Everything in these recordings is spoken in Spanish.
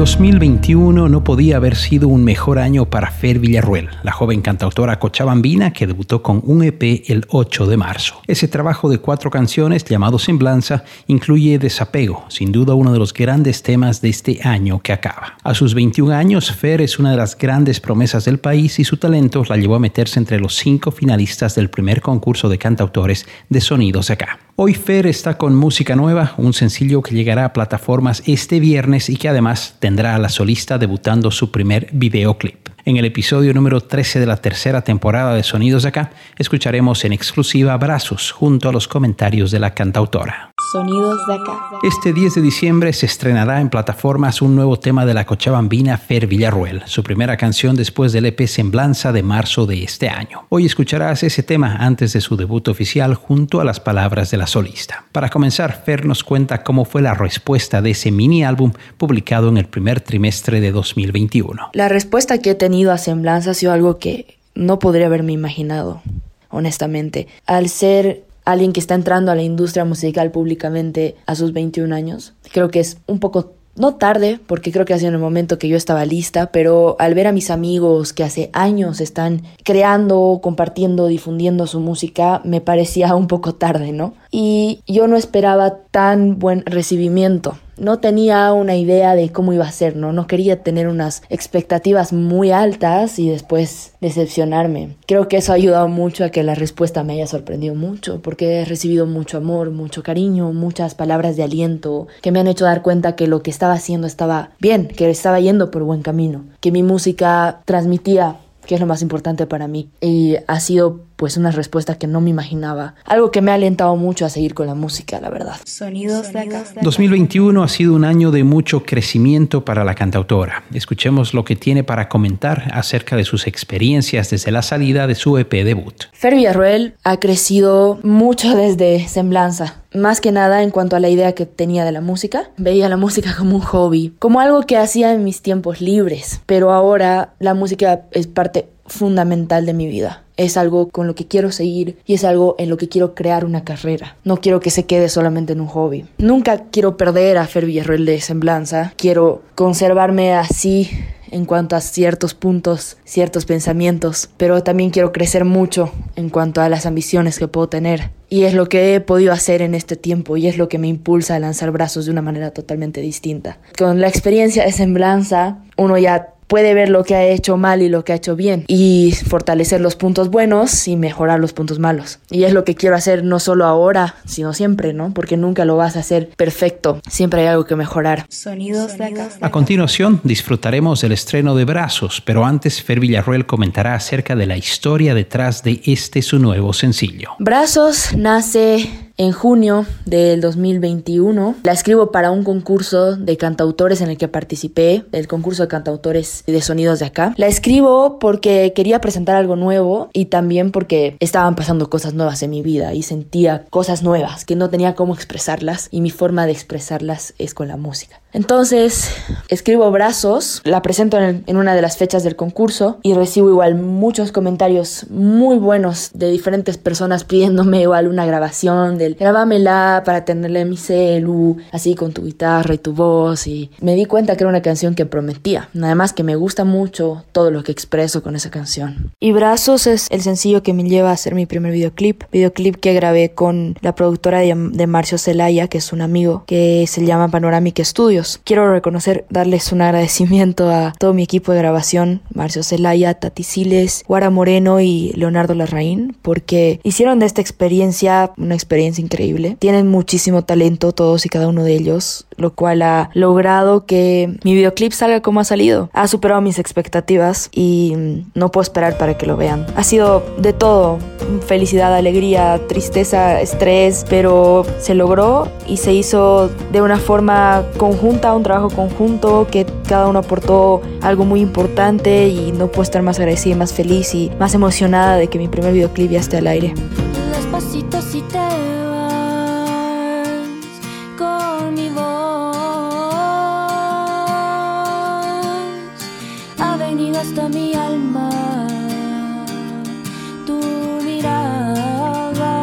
2021 no podía haber sido un mejor año para Fer Villarruel, la joven cantautora cochabambina que debutó con un EP el 8 de marzo. Ese trabajo de cuatro canciones llamado Semblanza incluye Desapego, sin duda uno de los grandes temas de este año que acaba. A sus 21 años, Fer es una de las grandes promesas del país y su talento la llevó a meterse entre los cinco finalistas del primer concurso de cantautores de Sonidos Acá. Hoy Fer está con música nueva, un sencillo que llegará a plataformas este viernes y que además tendrá a la solista debutando su primer videoclip. En el episodio número 13 de la tercera temporada de Sonidos de Acá, escucharemos en exclusiva Brazos junto a los comentarios de la cantautora. Sonidos de acá. Este 10 de diciembre se estrenará en plataformas un nuevo tema de la cochabambina Fer Villarruel, su primera canción después del EP Semblanza de marzo de este año. Hoy escucharás ese tema antes de su debut oficial junto a las palabras de la solista. Para comenzar, Fer nos cuenta cómo fue la respuesta de ese mini álbum publicado en el primer trimestre de 2021. La respuesta que he tenido a Semblanza ha sido algo que no podría haberme imaginado, honestamente. Al ser alguien que está entrando a la industria musical públicamente a sus 21 años. Creo que es un poco no tarde, porque creo que ha sido en el momento que yo estaba lista, pero al ver a mis amigos que hace años están creando, compartiendo, difundiendo su música, me parecía un poco tarde, ¿no? Y yo no esperaba tan buen recibimiento no tenía una idea de cómo iba a ser, ¿no? No quería tener unas expectativas muy altas y después decepcionarme. Creo que eso ha ayudado mucho a que la respuesta me haya sorprendido mucho, porque he recibido mucho amor, mucho cariño, muchas palabras de aliento que me han hecho dar cuenta que lo que estaba haciendo estaba bien, que estaba yendo por buen camino, que mi música transmitía que es lo más importante para mí. Y ha sido pues una respuesta que no me imaginaba. Algo que me ha alentado mucho a seguir con la música, la verdad. Sonidos de acá. 2021 ha sido un año de mucho crecimiento para la cantautora. Escuchemos lo que tiene para comentar acerca de sus experiencias desde la salida de su EP debut. Fer Villarroel ha crecido mucho desde Semblanza. Más que nada en cuanto a la idea que tenía de la música. Veía la música como un hobby, como algo que hacía en mis tiempos libres. Pero ahora la música es parte fundamental de mi vida. Es algo con lo que quiero seguir y es algo en lo que quiero crear una carrera. No quiero que se quede solamente en un hobby. Nunca quiero perder a Fer Villarroel de semblanza. Quiero conservarme así en cuanto a ciertos puntos, ciertos pensamientos, pero también quiero crecer mucho en cuanto a las ambiciones que puedo tener. Y es lo que he podido hacer en este tiempo y es lo que me impulsa a lanzar brazos de una manera totalmente distinta. Con la experiencia de semblanza, uno ya puede ver lo que ha hecho mal y lo que ha hecho bien y fortalecer los puntos buenos y mejorar los puntos malos. Y es lo que quiero hacer no solo ahora, sino siempre, ¿no? Porque nunca lo vas a hacer perfecto. Siempre hay algo que mejorar. Sonidos de acá. A continuación disfrutaremos del estreno de Brazos, pero antes Fer Villarruel comentará acerca de la historia detrás de este su nuevo sencillo. Brazos nace en junio del 2021. La escribo para un concurso de cantautores en el que participé, el concurso de cantautores de sonidos de acá. La escribo porque quería presentar algo nuevo y también porque estaban pasando cosas nuevas en mi vida y sentía cosas nuevas que no tenía cómo expresarlas y mi forma de expresarlas es con la música. Entonces escribo brazos, la presento en, una de las fechas del concurso y recibo igual muchos comentarios muy buenos de diferentes personas pidiéndome igual una grabación del grabámela para tenerla en mi celu, así con tu guitarra y tu voz y me di cuenta que era una canción que prometía, además que me gusta mucho todo lo que expreso con esa canción. Y Brazos es el sencillo que me lleva a hacer mi primer videoclip, videoclip que grabé con la productora de, de Marcio Celaya, que es un amigo que se llama Panoramic Quiero reconocer, darles un agradecimiento a todo mi equipo de grabación, Marcio Celaya, Tati Siles, Guara Moreno y Leonardo Larraín, porque hicieron de esta experiencia una experiencia increíble. Tienen muchísimo talento todos y cada uno de ellos, lo cual ha logrado que mi videoclip salga como ha salido. Ha superado mis expectativas y no puedo esperar para que lo vean. Ha sido de todo, felicidad, alegría, tristeza, estrés, pero se logró y se hizo de una forma conjunta un trabajo conjunto, que cada uno aportó algo muy importante y no puedo estar más agradecida, más feliz y más emocionada de que mi primer videoclip ya esté al aire. Despacito si te hasta mi alma, tu mirada,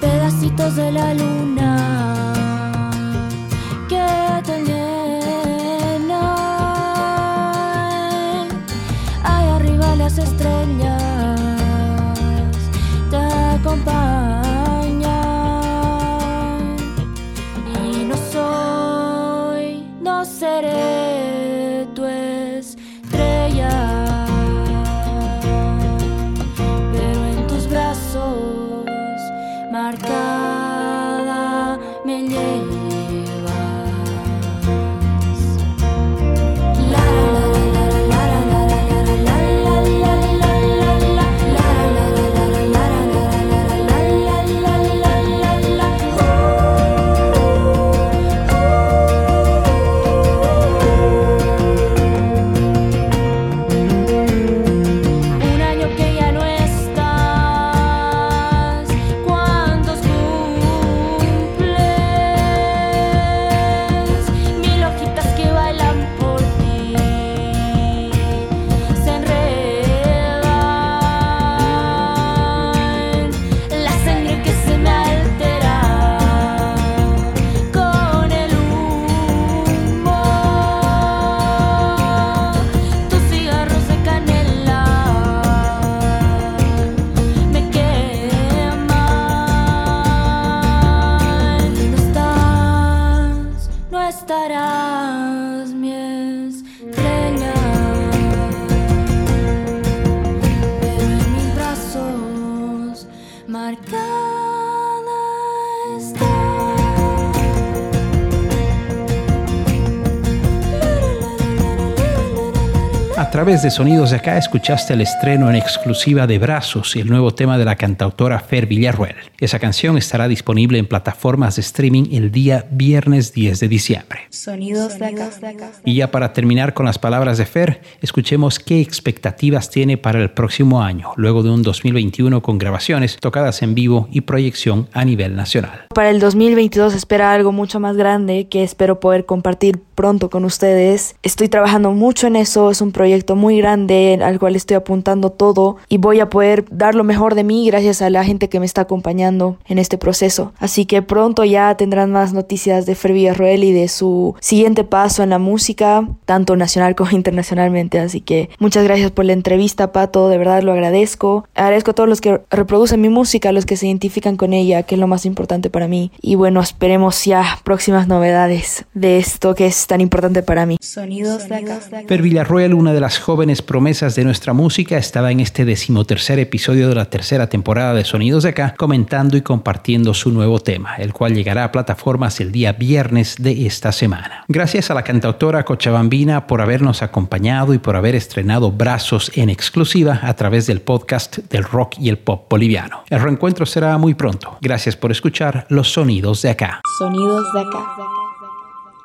pedacitos de la luna estará. Través de Sonidos de Acá escuchaste el estreno en exclusiva de Brazos, el nuevo tema de la cantautora Fer Villarruel. Esa canción estará disponible en plataformas de streaming el día viernes 10 de diciembre. Sonidos de acá. Y ya para terminar con las palabras de Fer, escuchemos qué expectativas tiene para el próximo año, luego de un 2021 con grabaciones tocadas en vivo y proyección a nivel nacional. Para el 2022 espera algo mucho más grande que espero poder compartir pronto con ustedes. Estoy trabajando mucho en eso, es un proyecto muy grande al cual estoy apuntando todo y voy a poder dar lo mejor de mí gracias a la gente que me está acompañando en este proceso. Así que pronto ya tendrán más noticias de Fer Villarroel y de su siguiente paso en la música, tanto nacional como internacionalmente. Así que muchas gracias por la entrevista, Pato, de verdad lo agradezco. Agradezco a todos los que reproducen mi música, a los que se identifican con ella, que es lo más importante para mí. Y bueno, esperemos ya próximas novedades de esto que es tan importante para mí. Sonidos de acá. Fer Villarroel, una de las jóvenes promesas de nuestra música, estaba en este decimotercer episodio de la tercera temporada de Sonidos de Acá, comentando y compartiendo su nuevo tema, el cual llegará a plataformas el día viernes de esta semana. Gracias a la cantautora Cochabambina por habernos acompañado y por haber estrenado Brazos en exclusiva a través del podcast del rock y el pop boliviano. El reencuentro será muy pronto. Gracias por escuchar los sonidos de acá. Sonidos de acá.